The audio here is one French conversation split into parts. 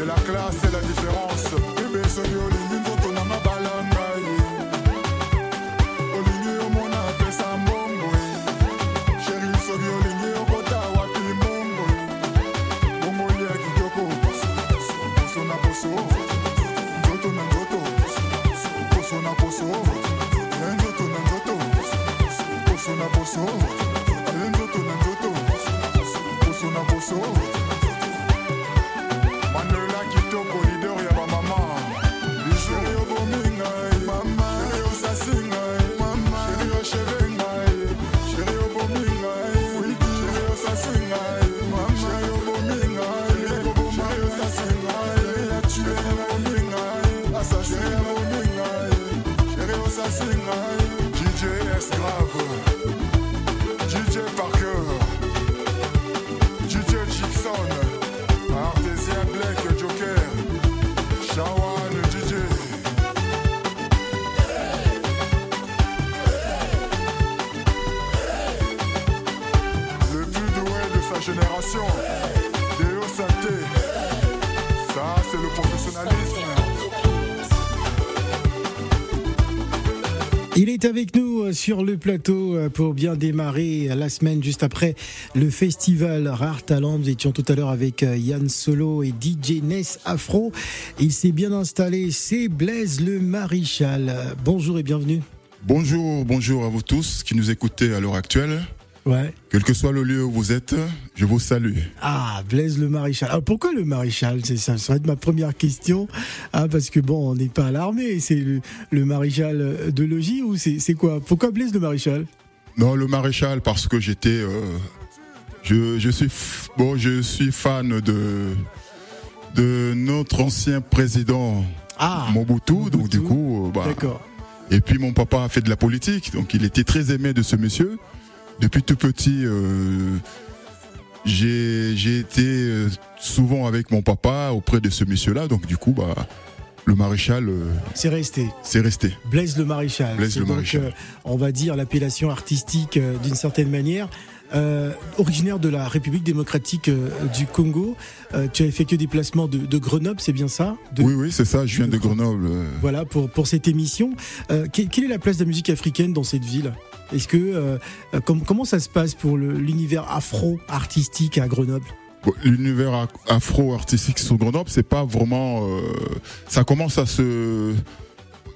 c'est la classe et la différence. Ça c'est le professionnalisme Il est avec nous euh, sur le plateau euh, pour bien démarrer la semaine juste après le festival Rare Talent. Nous étions tout à l'heure avec euh, Yann Solo et DJ Ness Afro. Il s'est bien installé, c'est Blaise le Maréchal. Euh, Bonjour et bienvenue. Bonjour, bonjour à vous tous qui nous écoutez à l'heure actuelle. Ouais. Quel que soit le lieu où vous êtes, je vous salue. Ah, Blaise le Maréchal. Alors pourquoi le Maréchal? C'est ça, être ma première question. Ah, parce que bon, on n'est pas à l'armée. C'est le, le Maréchal de logis ou c'est quoi? Pourquoi Blaise le Maréchal? Non, le maréchal parce que j'étais, euh, je, je suis, bon, je suis fan de de notre ancien président Ah, Mobutu, donc Mobutu. du coup, euh, bah, d'accord. et puis mon papa a fait de la politique, donc il était très aimé de ce monsieur. Depuis tout petit, euh, j'ai été euh, souvent avec mon papa auprès de ce monsieur-là, donc du coup, bah, le maréchal, euh, C'est resté. c'est resté. Blaise le Maréchal. Blaise le donc, Maréchal. euh, on va dire l'appellation artistique euh, d'une certaine manière. Originaire de la République démocratique du Congo, tu as effectué des placements de, de Grenoble, c'est bien ça? De- Oui, oui, c'est ça. Je viens de de- Grenoble. Voilà pour, pour cette émission. Que- quelle est la place de la musique africaine dans cette ville? Est-ce que euh, euh, com- comment ça se passe pour l'univers afro-artistique à Grenoble? L'univers afro-artistique sur Grenoble, c'est pas vraiment. euh, ça commence à se.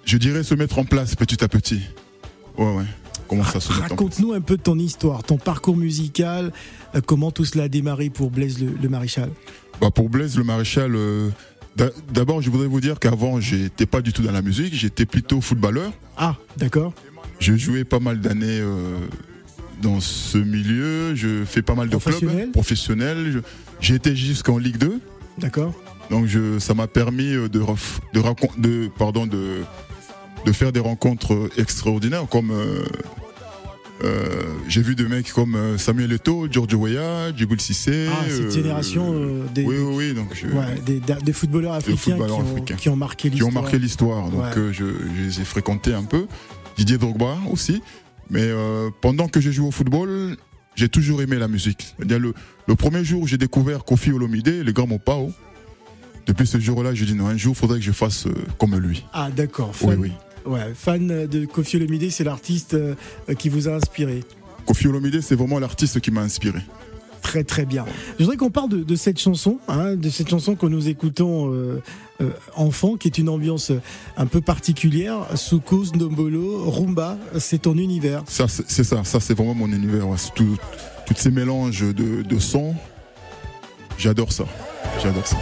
Je dirais se mettre en place petit à petit. Ouais, ouais. Raconte-nous un peu de ton histoire, ton parcours musical, euh, comment tout cela a démarré pour Blaise le, le Maréchal? Bah, pour Blaise le Maréchal, euh, d'a- d'abord, je voudrais vous dire qu'avant, j'étais pas du tout dans la musique, j'étais plutôt footballeur. Ah, d'accord. Je jouais pas mal d'années euh, dans ce milieu, je fais pas mal de clubs professionnels. Été jusqu'en Ligue 2. D'accord. Donc je, ça m'a permis euh, de, ref- de, pardon, de, de faire des rencontres euh, extraordinaires comme euh, euh, j'ai vu des mecs comme Samuel Eto'o, Giorgio Weah, Djibril Cissé. Ah, cette euh, génération des, Oui, oui, oui. Donc je- ouais, des, des footballeurs africains footballeurs qui, ont, africains. qui ont marqué qui ont l'histoire. marqué l'histoire. Donc Ouais. je, je les ai fréquentés un peu. Didier Drogba aussi. Mais euh, pendant que je joue au football, j'ai toujours aimé la musique. Le, le premier jour où j'ai découvert Kofi Olomide, le grand Mopao, depuis ce jour-là, je dis non, un jour, il faudrait que je fasse euh, comme lui. Ah, d'accord. Oui, Fan, oui. Ouais, fan de Kofi Olomide, c'est l'artiste euh, qui vous a inspiré. Kofi Olomide, c'est vraiment l'artiste qui m'a inspiré. Très très bien. Je voudrais qu'on parle de, cette chanson, hein, de cette chanson que nous écoutons euh, euh, enfant, qui est une ambiance un peu particulière. Soukous, Ndombolo, Rumba, c'est ton univers. Ça, c'est ça. Ça, c'est vraiment mon univers. tout- tous ces mélanges de sons. J'adore ça. J'adore ça.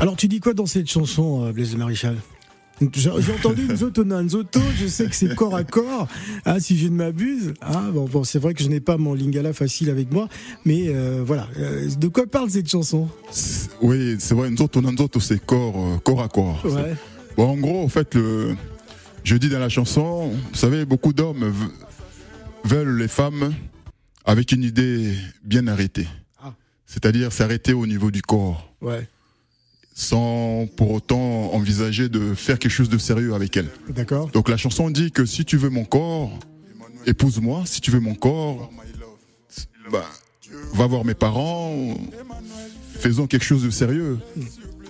Alors tu dis quoi dans cette chanson, euh, Blaise Maréchal? J'ai entendu Nzoto Nzoto, je sais que c'est corps à corps, hein, si je ne m'abuse. Ah, bon, bon c'est vrai que je n'ai pas mon lingala facile avec moi, mais euh, voilà. Euh, de quoi parle cette chanson? Oui, c'est vrai, Nzoto Nzoto, c'est corps, corps à corps. Ouais. Bon, en gros, en fait, le, je dis dans la chanson, vous savez, beaucoup d'hommes veulent les femmes avec une idée bien arrêtée. Ah. C'est-à-dire s'arrêter au niveau du corps. Ouais sans pour autant envisager de faire quelque chose de sérieux avec elle. D'accord. Donc la chanson dit que si tu veux mon corps, épouse-moi. Si tu veux mon corps, bah, va voir mes parents. Faisons quelque chose de sérieux.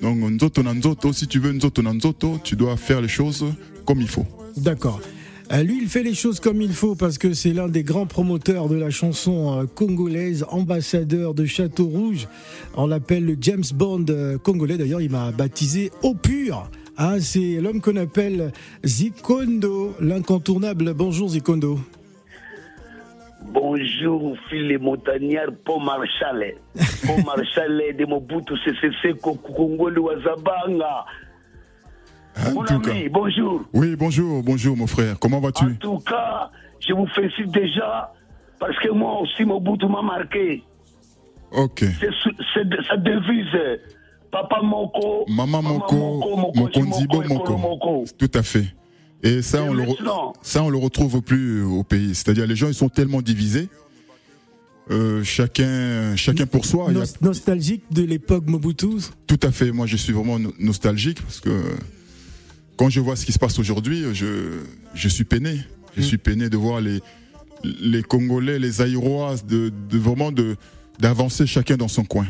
Donc nzoto nanzoto, si tu veux nzoto nanzoto, tu dois faire les choses comme il faut. D'accord. Euh, lui, il fait les choses comme il faut parce que c'est l'un des grands promoteurs de la chanson euh, congolaise, ambassadeur de Château Rouge. On l'appelle le James Bond euh, congolais. D'ailleurs, il m'a baptisé au pur. Ah, c'est l'homme qu'on appelle Zikondo, l'incontournable. Bonjour Zikondo. Bonjour, fils montagnards, Paul Marshall. Paul Marshall de Mobutu CCC Congolais Wazabanga. Mon ami, bonjour. Oui, bonjour, bonjour mon frère. Comment vas-tu? En tout cas, je vous félicite déjà parce que moi aussi, Mobutu m'a marqué. Ok. C'est sa devise. Papa Moko. Maman Moko. Moko, Nzibo Moko. Tout à fait. Et ça, on le, ça, on le retrouve plus au pays. C'est-à-dire, les gens, ils sont tellement divisés. Euh, chacun, chacun pour soi. Nostalgique de l'époque Mobutu Tout à fait. Moi, je suis vraiment nostalgique parce que quand je vois ce qui se passe aujourd'hui, je, je suis peiné. Je mm. suis peiné de voir les, les Congolais, les Aïrois, de, de vraiment de, d'avancer chacun dans son coin.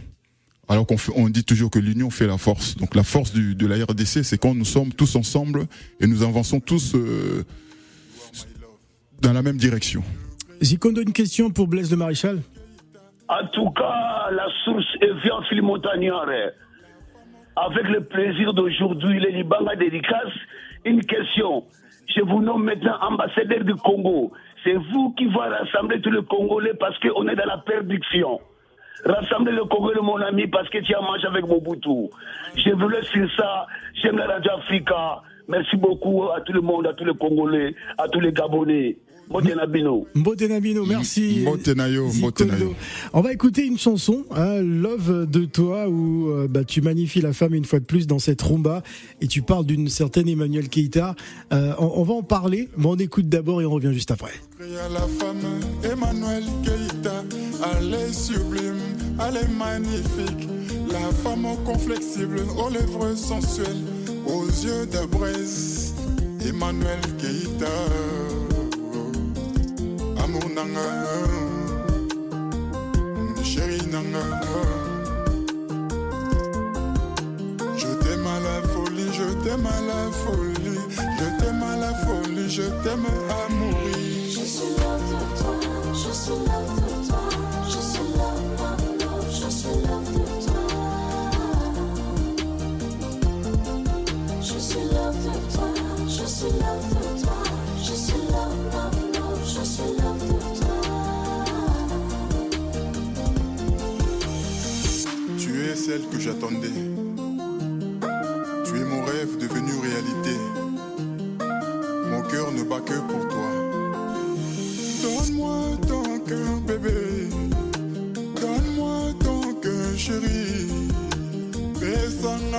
Alors qu'on on dit toujours que l'union fait la force. Donc la force du, de la RDC, c'est quand nous sommes tous ensemble et nous avançons tous euh, dans la même direction. Zikondo, une question pour Blaise de Maréchal. En tout cas, la source est bien Montagnard avec le plaisir d'aujourd'hui, les Libanga dédicace, une question. Je vous nomme maintenant ambassadeur du Congo. C'est vous qui va rassembler tous les Congolais parce qu'on est dans la perdition. Rassembler le Congolais, mon ami, parce que tu as mangé avec Mobutu. Je voulais sur ça. J'aime la Radio Africa. Merci beaucoup à tout le monde, à tous les Congolais, à tous les Gabonais. Mbotenabino. Mbotenabino, merci. Mbotenayo, Mbotenayo. On va écouter une chanson, hein, Love de toi, où euh, bah, tu magnifies la femme une fois de plus dans cette rumba et tu parles d'une certaine Emmanuel Keita. Euh, on, va en parler, mais on écoute d'abord et on revient juste après. La femme Emmanuel Keita, elle est sublime, elle est magnifique. La femme flexible, aux lèvres sensuelles, aux yeux de braise. Emmanuel Keita amour nanga nanga. Je t'aime à la folie je t'aime à la folie. Je t'aime à la folie je t'aime à mourir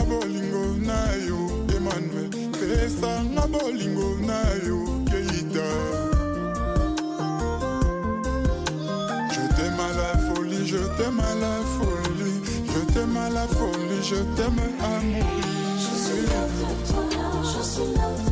bolingo na yo, Emmanuel. Pesanga bolingo na yo, Keita. Je t'aime à la folie, je t'aime à la folie t'aime à la folie, je t'aime à mourir. Je suis là pour toi, je suis là pour toi,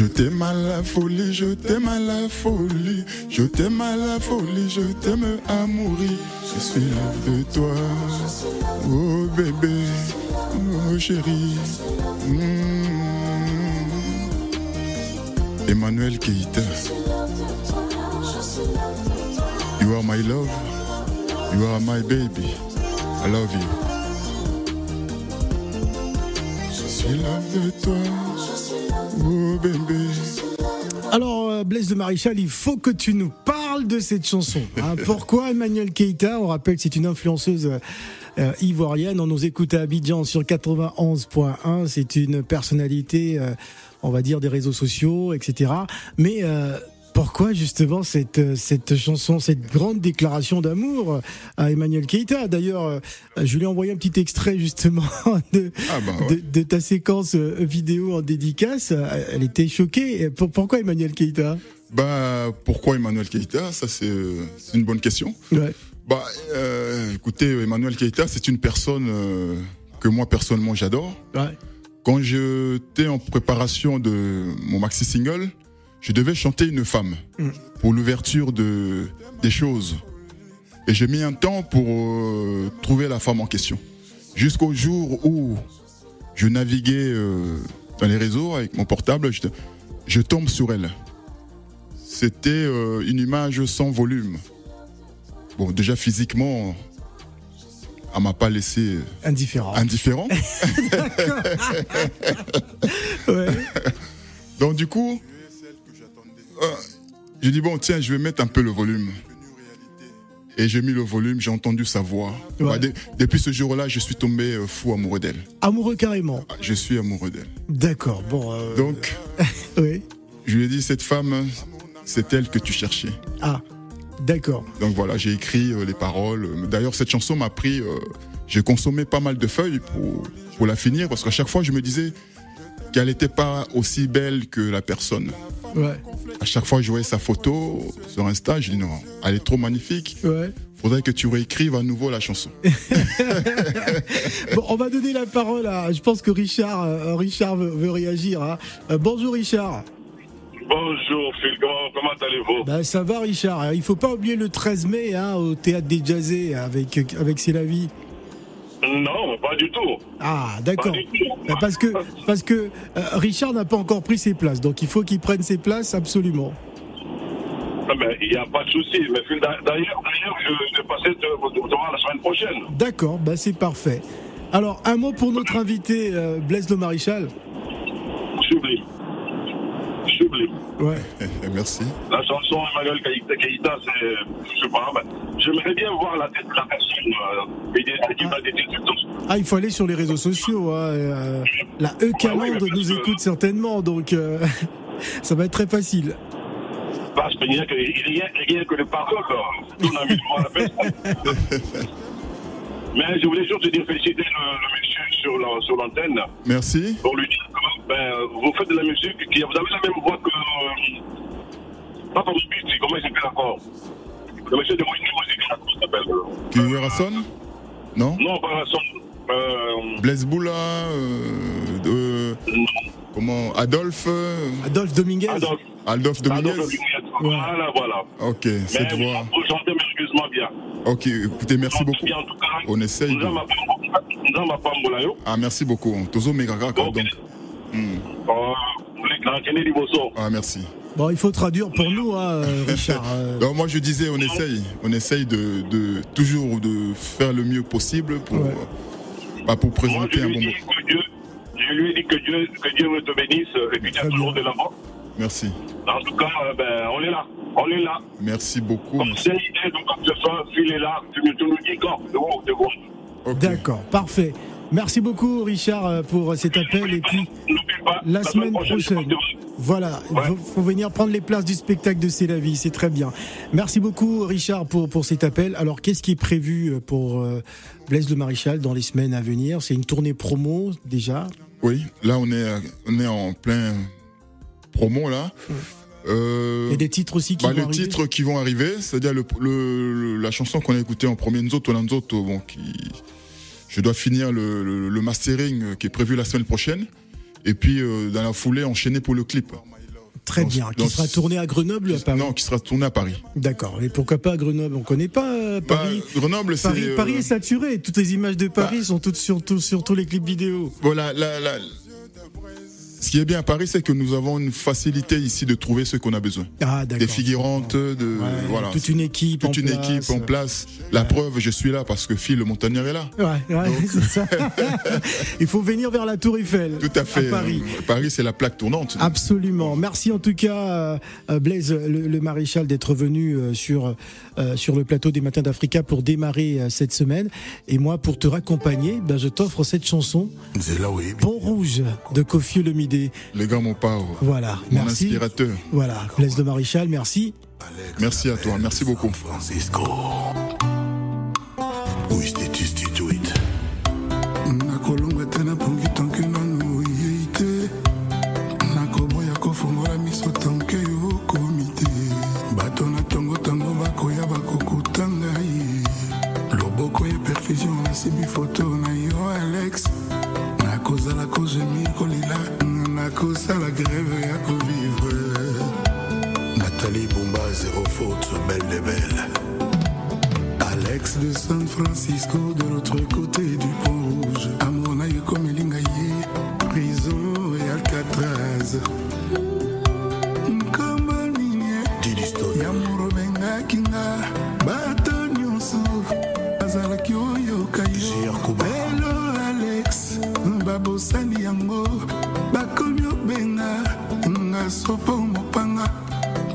Je t'aime à la folie, je t'aime à la folie, je t'aime à la folie, je t'aime à mourir. Je suis love de toi, oh bébé, oh chérie. Mm. Emmanuel Keita, you are my love, you are my baby, I love you. Je suis love de toi, oh bébé. Alors, euh, Blaise de Maréchal, il faut que tu nous parles de cette chanson. hein. Pourquoi Emmanuel Keita On rappelle que c'est une influenceuse euh, ivoirienne. On nous écoute à Abidjan sur 91.1. C'est une personnalité, euh, on va dire, des réseaux sociaux, etc. Mais euh, pourquoi justement cette, euh, cette chanson, cette grande déclaration d'amour à Emmanuel Keita D'ailleurs, euh, je lui ai envoyé un petit extrait justement de, Ah bah ouais. de, de ta séquence euh, vidéo en dédicace. Euh, Elle était choquée. Pourquoi Emmanuel Keita Bah, pourquoi Emmanuel Keita Ça, c'est euh, c'est une bonne question. Ouais. Bah, euh, écoutez, Emmanuel Keita, c'est une personne euh, que moi, personnellement, j'adore. Ouais. Quand j'étais en préparation de mon maxi single, je devais chanter une femme Mm. pour l'ouverture de, des choses. Et j'ai mis un temps pour euh, trouver la femme en question. Jusqu'au jour où je naviguais euh, dans les réseaux avec mon portable, je, je tombe sur elle. C'était euh, une image sans volume. Bon, déjà physiquement, elle m'a pas laissé Indifférent. indifférent. Ouais. Donc du coup, euh, j'ai dit bon tiens, je vais mettre un peu le volume. Et j'ai mis le volume, j'ai entendu sa voix. Ouais. Bah, de- depuis ce jour-là, je suis tombé euh, fou amoureux d'elle. Amoureux carrément. Ah, Je suis amoureux d'elle. D'accord. Bon. euh, Donc, oui. je lui ai dit cette femme, c'est elle que tu cherchais. Ah. D'accord. Donc voilà, j'ai écrit euh, les paroles. D'ailleurs, cette chanson m'a pris. euh, j'ai consommé pas mal de feuilles pour, pour la finir parce qu'à chaque fois, je me disais qu'elle n'était pas aussi belle que la personne. Ouais. À chaque fois que je voyais sa photo sur Insta, je dis non, elle est trop magnifique. Ouais. Faudrait que tu réécrives à nouveau la chanson. Bon, on va donner la parole à. Je pense que Richard, euh, Richard veut, veut réagir. hein. Euh, bonjour Richard. Bonjour Phil, comment, comment allez-vous? Ben, ça va Richard. Il faut pas oublier le 13 mai hein, au théâtre des Jazzés avec avec C'est la vie. Non, pas du tout. Ah d'accord. Parce que parce que euh, Richard n'a pas encore pris ses places, donc il faut qu'il prenne ses places absolument. Ah Il n'y a pas de souci. D'ailleurs, je vais passer voir la semaine prochaine. D'accord, ben, c'est parfait. Alors un mot pour notre invité euh, Blaise Le Maréchal. J'oublie. Ouais. Merci. La chanson Emmanuel Keïta, c'est, je sais pas, ben, j'aimerais bien voir la tête de la personne euh, et des- chanson. Ah, il faut aller sur les réseaux sociaux. hein, euh, la E parce nous que- écoute certainement, donc euh, ça va être très facile. Parce qu'il n'y a que, a que mis le à la. Mais je voulais juste te dire féliciter le, le monsieur sur la- sur l'antenne. Merci. pour lui dire ben, vous faites de la musique, qui, vous avez la même voix que. Euh, pas comme Beat, comment il s'appelle encore? Le monsieur de Moïse Musique, comment il s'appelle Kiwi Rasson Non? Non, pas son. Euh, Blaise Boula euh, de- Comment Adolphe euh, Adolphe Dominguez. Adolphe. Adolphe Dominguez Adolphe Dominguez. Voilà, voilà. Ok, Mais cette vous, voix. vous merveilleusement bien. Ok, écoutez, merci beaucoup. bien, en tout cas. On essaye de-. Ah, merci beaucoup. Tozo Megaga, Donc, euh, Liboso. Ah, merci. Bon, il faut traduire pour nous, hein, euh, Richard. euh, Donc, moi, je disais, on essaye. On essaye de, de toujours de faire le mieux possible pour, Ouais. bah, pour présenter un bon moment. que. Je lui ai dit que Dieu, que Dieu me te bénisse et puis tu as toujours de l'avant. Merci. En tout cas, euh, ben, on est là. On est là. Merci beaucoup. C'est une idée, donc comme ce soir, Phil est là, tu nous, dis quand. D'accord, parfait. Merci beaucoup, Richard, euh, pour cet appel. Et puis, la semaine prochaine. Voilà, il Ouais. faut, venir prendre les places du spectacle de C'est la vie, c'est très bien. Merci beaucoup, Richard, pour, pour cet appel. Alors, qu'est-ce qui est prévu euh, pour euh, Blaise le Maréchal dans les semaines à venir? C'est une tournée promo déjà? Oui, là, on est, on est en plein promo, là. Euh, a des titres aussi qui bah, vont les arriver? titres qui vont arriver, c'est-à-dire le, le- le- la chanson qu'on a écoutée en premier, Nzoto Lanzoto, bon, qui, je dois finir le, le- le mastering euh, qui est prévu la semaine prochaine. Et puis, euh, dans la foulée, enchaîner pour le clip. Très bien. Qui sera tourné à Grenoble ou à Paris Non, qui sera tourné à Paris. D'accord. Et pourquoi pas à Grenoble On connaît pas euh, Bah, Paris. Grenoble, c'est. Paris, euh, Paris est saturé. Toutes les images de Paris bah- sont toutes sur, tous- sur tous les clips vidéo. Voilà, la- la- ce qui est bien à Paris, c'est que nous avons une facilité ici de trouver ce qu'on a besoin. Ah, d'accord. Des figurantes, de Ouais, voilà, Toute une équipe. toute en une place. équipe en place. La preuve, je suis là parce que Phil le montagnard est là. Ouais, ouais, c'est ça. Il faut venir vers la Tour Eiffel. Tout à fait. À Paris. Paris, c'est la plaque tournante. Absolument. Merci en tout cas, euh, euh, Blaise, le, le maréchal, d'être venu euh, sur, sur le plateau des Matins d'Africa pour démarrer cette semaine. Et moi, pour te raccompagner, ben, je t'offre cette chanson, Pont Rouge, de Kofi Les gars, mon pauvre. Voilà, Mon merci. inspirateur. Voilà, Blaise le maréchal, merci. Merci à toi. Merci beaucoup. Francisco. Foto na yo alex nakozala kozemi kolila nakosala greve ya kovivre Nathalie Bumba, zéro faute, belle de belle. Alex de San Francisco de l'autre côté du pont rouge amour na yo ekomelinga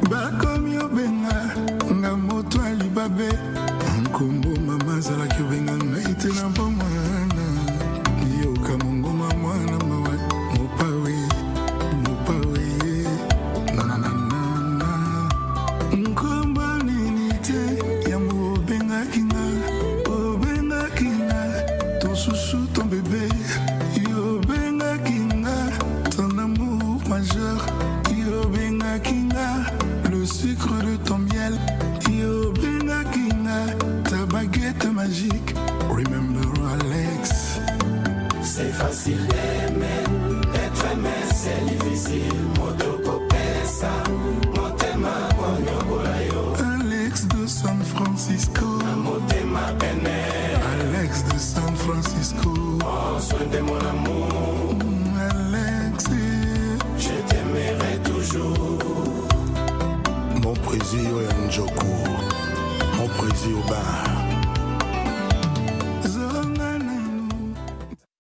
back. C'est facile d'aimer, d'être aimé, c'est difficile. Motokopesa, motema konyokola yo, alex de san francisco motema pene. alex de san francisco Prends soin de mon amour, alex je t'aimerai toujours. Mon président Njoku. Mon président Ba.